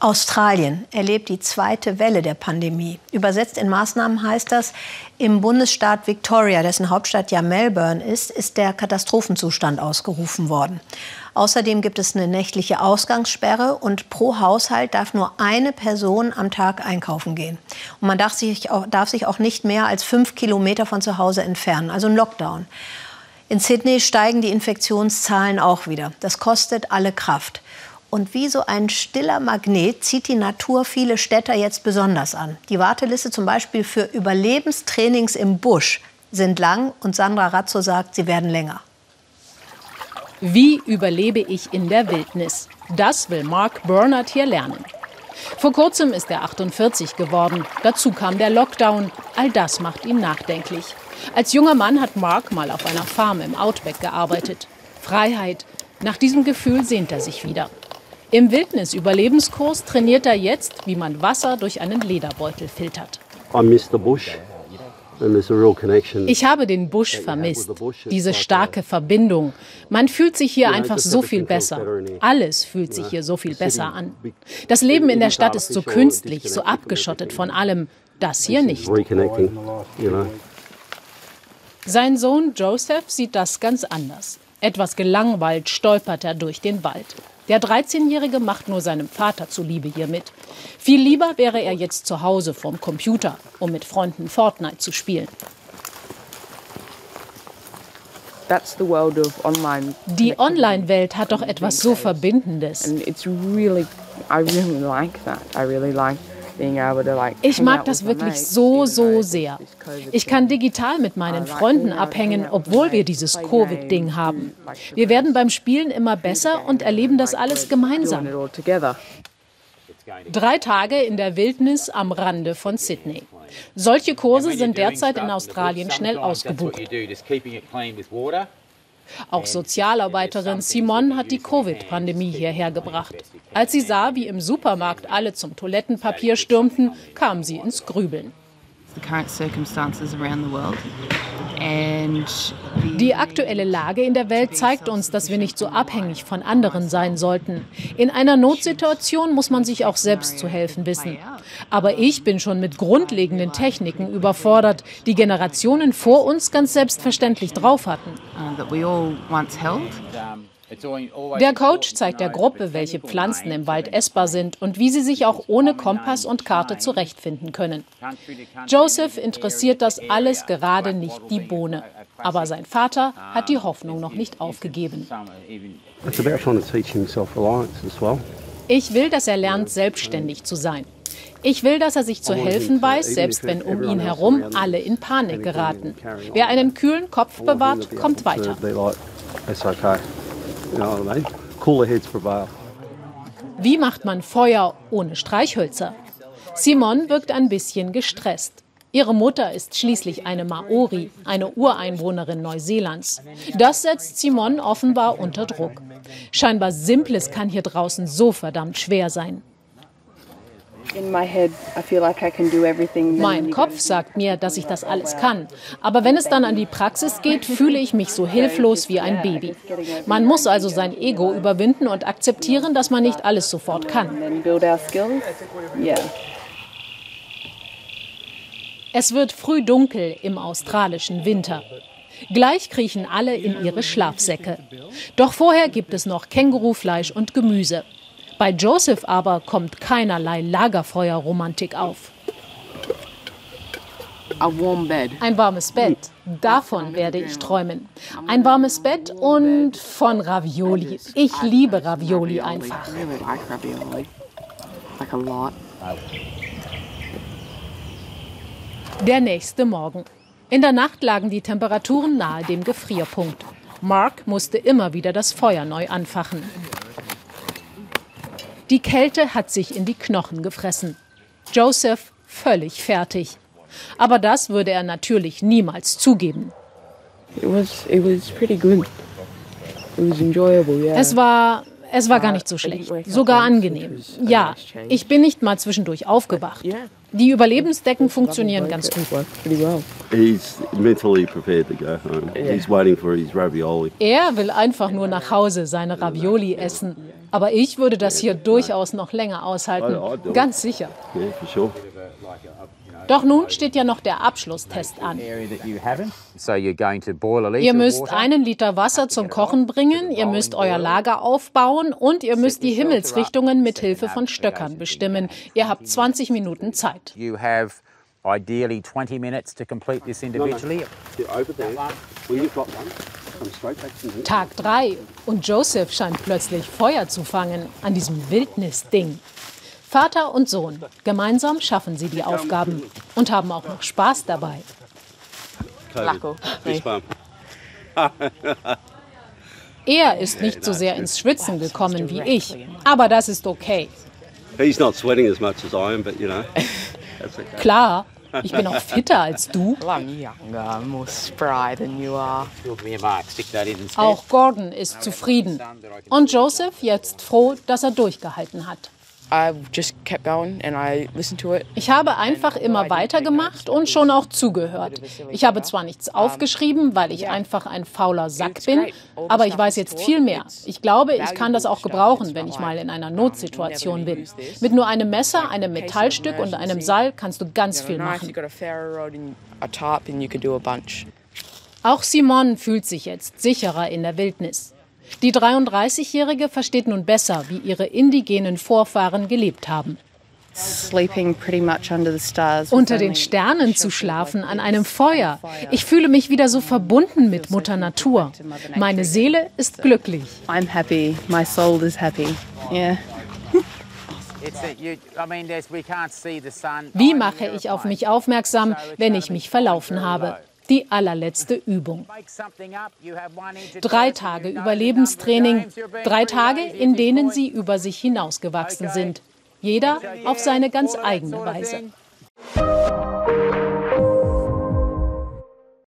Australien erlebt die zweite Welle der Pandemie. Übersetzt in Maßnahmen heißt das, im Bundesstaat Victoria, dessen Hauptstadt ja Melbourne ist, ist der Katastrophenzustand ausgerufen worden. Außerdem gibt es eine nächtliche Ausgangssperre und pro Haushalt darf nur eine Person am Tag einkaufen gehen. Und man darf sich auch, darf sich auch nicht mehr als fünf Kilometer von zu Hause entfernen, also ein Lockdown. In Sydney steigen die Infektionszahlen auch wieder. Das kostet alle Kraft. Und wie so ein stiller Magnet zieht die Natur viele Städter jetzt besonders an. Die Warteliste zum Beispiel für Überlebenstrainings im Busch sind lang und Sandra Razzo sagt, sie werden länger. Wie überlebe ich in der Wildnis? Das will Mark Bernard hier lernen. Vor kurzem ist er 48 geworden. Dazu kam der Lockdown. All das macht ihn nachdenklich. Als junger Mann hat Mark mal auf einer Farm im Outback gearbeitet. Freiheit. Nach diesem Gefühl sehnt er sich wieder. Im Wildnis-Überlebenskurs trainiert er jetzt, wie man Wasser durch einen Lederbeutel filtert. Ich habe den Busch vermisst, diese starke Verbindung. Man fühlt sich hier einfach so viel besser. Alles fühlt sich hier so viel besser an. Das Leben in der Stadt ist so künstlich, so abgeschottet von allem. Das hier nicht. Sein Sohn Joseph sieht das ganz anders. Etwas gelangweilt stolpert er durch den Wald. Der 13-Jährige macht nur seinem Vater zuliebe hier mit. Viel lieber wäre er jetzt zu Hause vorm Computer, um mit Freunden Fortnite zu spielen. Die Online-Welt hat doch etwas so Verbindendes. Ich mag das wirklich so, so sehr. Ich kann digital mit meinen Freunden abhängen, obwohl wir dieses Covid-Ding haben. Wir werden beim Spielen immer besser und erleben das alles gemeinsam. Drei Tage in der Wildnis am Rande von Sydney. Solche Kurse sind derzeit in Australien schnell ausgebucht. Auch Sozialarbeiterin Simon hat die Covid-Pandemie hierher gebracht. Als sie sah, wie im Supermarkt alle zum Toilettenpapier stürmten, kam sie ins Grübeln. Die aktuelle Lage in der Welt zeigt uns, dass wir nicht so abhängig von anderen sein sollten. In einer Notsituation muss man sich auch selbst zu helfen wissen. Aber ich bin schon mit grundlegenden Techniken überfordert, die Generationen vor uns ganz selbstverständlich drauf hatten. Der Coach zeigt der Gruppe, welche Pflanzen im Wald essbar sind und wie sie sich auch ohne Kompass und Karte zurechtfinden können. Joseph interessiert das alles gerade nicht die Bohne. Aber sein Vater hat die Hoffnung noch nicht aufgegeben. Ich will, dass er lernt, selbstständig zu sein. Ich will, dass er sich zu helfen weiß, selbst wenn um ihn herum alle in Panik geraten. Wer einen kühlen Kopf bewahrt, kommt weiter. Wie macht man Feuer ohne Streichhölzer? Simon wirkt ein bisschen gestresst. Ihre Mutter ist schließlich eine Maori, eine Ureinwohnerin Neuseelands. Das setzt Simon offenbar unter Druck. Scheinbar Simples kann hier draußen so verdammt schwer sein. Mein Kopf sagt mir, dass ich das alles kann. Aber wenn es dann an die Praxis geht, fühle ich mich so hilflos wie ein Baby. Man muss also sein Ego überwinden und akzeptieren, dass man nicht alles sofort kann. Es wird früh dunkel im australischen Winter. Gleich kriechen alle in ihre Schlafsäcke. Doch vorher gibt es noch Kängurufleisch und Gemüse. Bei Joseph aber kommt keinerlei Lagerfeuerromantik auf. Ein warmes Bett, davon werde ich träumen. Ein warmes Bett und von Ravioli. Ich liebe Ravioli einfach. Der nächste Morgen. In der Nacht lagen die Temperaturen nahe dem Gefrierpunkt. Mark musste immer wieder das Feuer neu anfachen. Die Kälte hat sich in die Knochen gefressen. Joseph völlig fertig. Aber das würde er natürlich niemals zugeben. Es war, es war gar nicht so schlecht, sogar angenehm. Ja, ich bin nicht mal zwischendurch aufgewacht. Die Überlebensdecken funktionieren ganz gut. Er will einfach nur nach Hause seine Ravioli essen. Aber ich würde das hier durchaus noch länger aushalten. Ganz sicher. Doch nun steht ja noch der Abschlusstest an. Ihr müsst einen Liter Wasser zum Kochen bringen, ihr müsst euer Lager aufbauen und ihr müsst die Himmelsrichtungen mit Hilfe von Stöckern bestimmen. Ihr habt 20 Minuten Zeit. Ideally 20 minutes to complete this individually. Tag 3 und Joseph scheint plötzlich Feuer zu fangen an diesem Wildnisding. Vater und Sohn, gemeinsam schaffen sie die Aufgaben und haben auch noch Spaß dabei. Er ist nicht so sehr ins Schwitzen gekommen wie ich, aber das ist okay. Klar, ich bin auch fitter als du. Auch Gordon ist zufrieden. Und Joseph jetzt froh, dass er durchgehalten hat. Ich habe einfach immer weitergemacht und schon auch zugehört. Ich habe zwar nichts aufgeschrieben, weil ich einfach ein fauler Sack bin, aber ich weiß jetzt viel mehr. Ich glaube, ich kann das auch gebrauchen, wenn ich mal in einer Notsituation bin. Mit nur einem Messer, einem Metallstück und einem Seil kannst du ganz viel machen. Auch Simon fühlt sich jetzt sicherer in der Wildnis. Die 33-Jährige versteht nun besser, wie ihre indigenen Vorfahren gelebt haben. Unter den Sternen zu schlafen, an einem Feuer. Ich fühle mich wieder so verbunden mit Mutter Natur. Meine Seele ist glücklich. I'm happy. My soul is happy. Yeah. Wie mache ich auf mich aufmerksam, wenn ich mich verlaufen habe? Die allerletzte Übung. Drei Tage Überlebenstraining, drei Tage, in denen sie über sich hinausgewachsen sind. Jeder auf seine ganz eigene Weise.